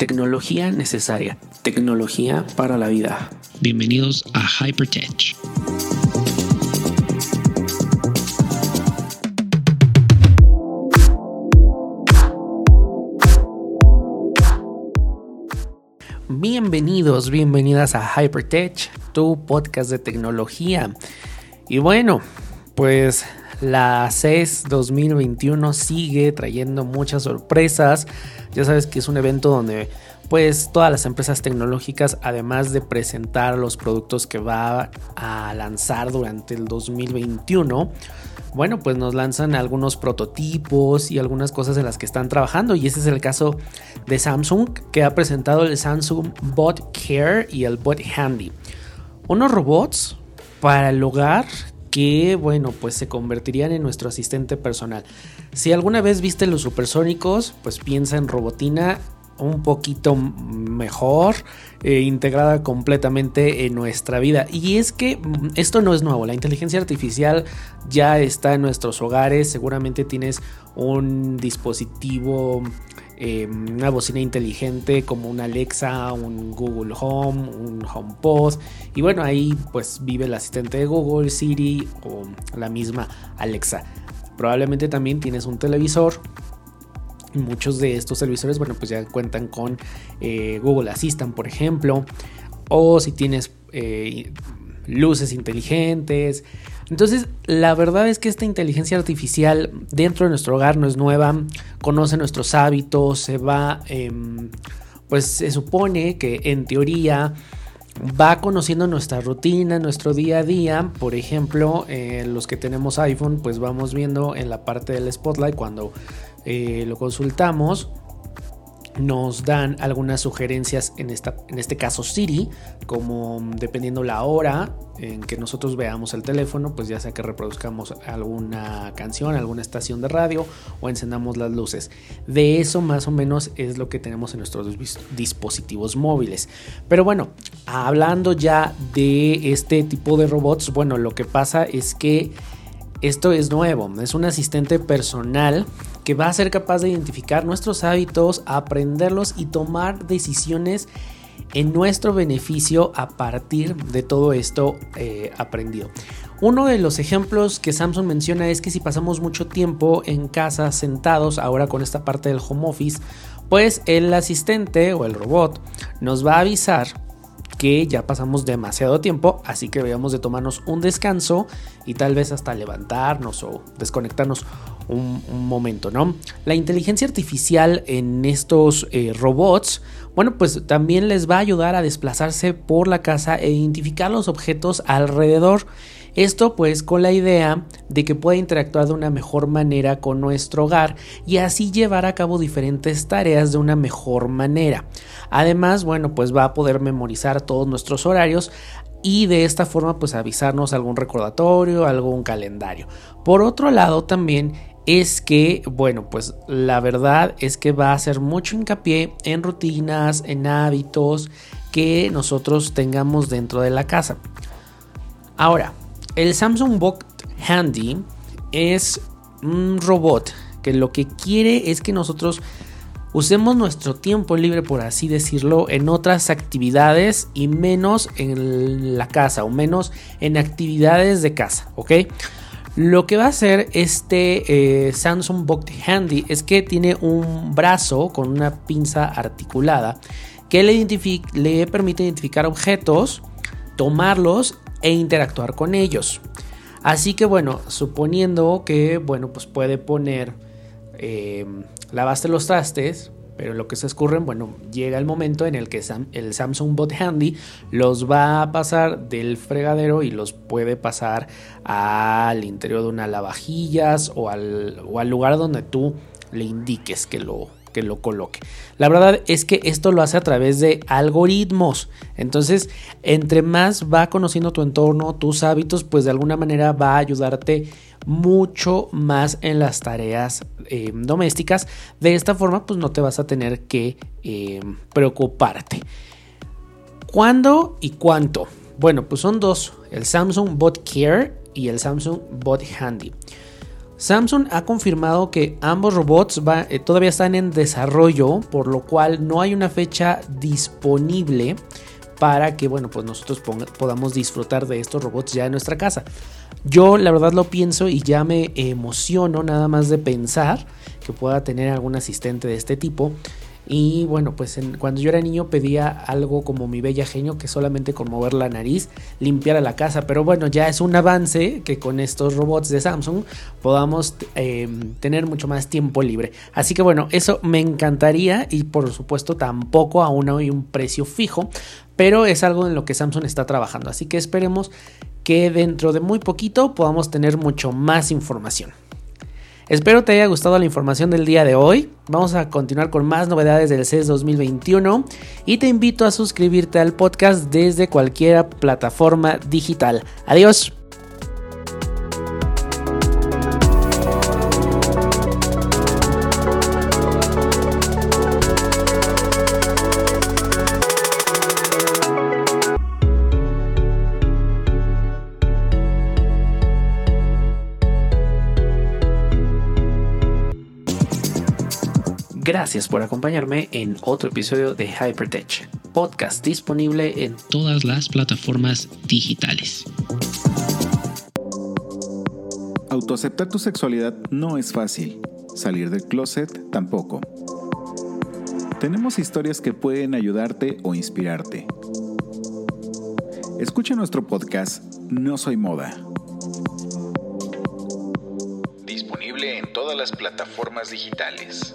Tecnología necesaria, tecnología para la vida. Bienvenidos a Hypertech. Bienvenidos, bienvenidas a Hypertech, tu podcast de tecnología. Y bueno, pues la CES 2021 sigue trayendo muchas sorpresas. Ya sabes que es un evento donde pues todas las empresas tecnológicas, además de presentar los productos que va a lanzar durante el 2021, bueno, pues nos lanzan algunos prototipos y algunas cosas en las que están trabajando. Y ese es el caso de Samsung, que ha presentado el Samsung Bot Care y el Bot Handy. Unos robots para el hogar que, bueno, pues se convertirían en nuestro asistente personal. Si alguna vez viste los supersónicos, pues piensa en Robotina un poquito mejor, eh, integrada completamente en nuestra vida. Y es que mm, esto no es nuevo, la inteligencia artificial ya está en nuestros hogares, seguramente tienes un dispositivo Em, una bocina inteligente como un Alexa, un Google Home, un HomePod. Y bueno, ahí pues vive el asistente de Google, Siri o la misma Alexa. Probablemente también tienes un televisor. Muchos de estos televisores, bueno, pues ya cuentan con eh, Google Assistant, por ejemplo. O si tienes eh, luces inteligentes. Entonces, la verdad es que esta inteligencia artificial dentro de nuestro hogar no es nueva, conoce nuestros hábitos, se va, em, pues se supone que en teoría va conociendo nuestra rutina, nuestro día a día. Por ejemplo, eh, los que tenemos iPhone, pues vamos viendo en la parte del Spotlight cuando eh, lo consultamos nos dan algunas sugerencias en, esta, en este caso Siri, como dependiendo la hora en que nosotros veamos el teléfono, pues ya sea que reproduzcamos alguna canción, alguna estación de radio o encendamos las luces. De eso más o menos es lo que tenemos en nuestros dispositivos móviles. Pero bueno, hablando ya de este tipo de robots, bueno, lo que pasa es que esto es nuevo, es un asistente personal que va a ser capaz de identificar nuestros hábitos, aprenderlos y tomar decisiones en nuestro beneficio a partir de todo esto eh, aprendido. Uno de los ejemplos que Samsung menciona es que si pasamos mucho tiempo en casa sentados, ahora con esta parte del home office, pues el asistente o el robot nos va a avisar que ya pasamos demasiado tiempo, así que debemos de tomarnos un descanso y tal vez hasta levantarnos o desconectarnos un, momento, ¿no? La inteligencia artificial en estos eh, robots, bueno, pues también les va a ayudar a desplazarse por la casa e identificar los objetos alrededor. Esto pues con la idea de que pueda interactuar de una mejor manera con nuestro hogar y así llevar a cabo diferentes tareas de una mejor manera. Además, bueno, pues va a poder memorizar todos nuestros horarios y de esta forma pues avisarnos algún recordatorio, algún calendario. Por otro lado también es que, bueno, pues la verdad es que va a hacer mucho hincapié en rutinas, en hábitos que nosotros tengamos dentro de la casa. Ahora, el Samsung Bot Handy es un robot que lo que quiere es que nosotros usemos nuestro tiempo libre, por así decirlo, en otras actividades y menos en la casa o menos en actividades de casa, ¿ok? Lo que va a hacer este eh, Samsung Bot Handy es que tiene un brazo con una pinza articulada que le, le permite identificar objetos, tomarlos e interactuar con ellos. Así que bueno, suponiendo que bueno, pues puede poner, eh, lavaste los trastes, pero lo que se escurren, bueno, llega el momento en el que el Samsung Bot Handy los va a pasar del fregadero y los puede pasar al interior de una lavajillas o al, o al lugar donde tú le indiques que lo, que lo coloque. La verdad es que esto lo hace a través de algoritmos. Entonces, entre más va conociendo tu entorno, tus hábitos, pues de alguna manera va a ayudarte mucho más en las tareas eh, domésticas. De esta forma, pues no te vas a tener que eh, preocuparte. ¿Cuándo y cuánto? Bueno, pues son dos, el Samsung Bot Care y el Samsung Bot Handy. Samsung ha confirmado que ambos robots eh, todavía están en desarrollo, por lo cual no hay una fecha disponible para que bueno, pues nosotros podamos disfrutar de estos robots ya en nuestra casa. Yo la verdad lo pienso y ya me emociono nada más de pensar que pueda tener algún asistente de este tipo. Y bueno, pues cuando yo era niño pedía algo como mi bella genio que solamente con mover la nariz limpiara la casa. Pero bueno, ya es un avance que con estos robots de Samsung podamos em, tener mucho más tiempo libre. Así que bueno, eso me encantaría y por supuesto tampoco aún hay un precio fijo. Pero es algo en lo que Samsung está trabajando. Así que esperemos que dentro de muy poquito podamos tener mucho más información. Espero te haya gustado la información del día de hoy. Vamos a continuar con más novedades del CES 2021 y te invito a suscribirte al podcast desde cualquier plataforma digital. Adiós. Gracias por acompañarme en otro episodio de Hypertech, podcast disponible en todas las plataformas digitales. Autoaceptar tu sexualidad no es fácil, salir del closet tampoco. Tenemos historias que pueden ayudarte o inspirarte. Escucha nuestro podcast No Soy Moda. En todas las plataformas digitales.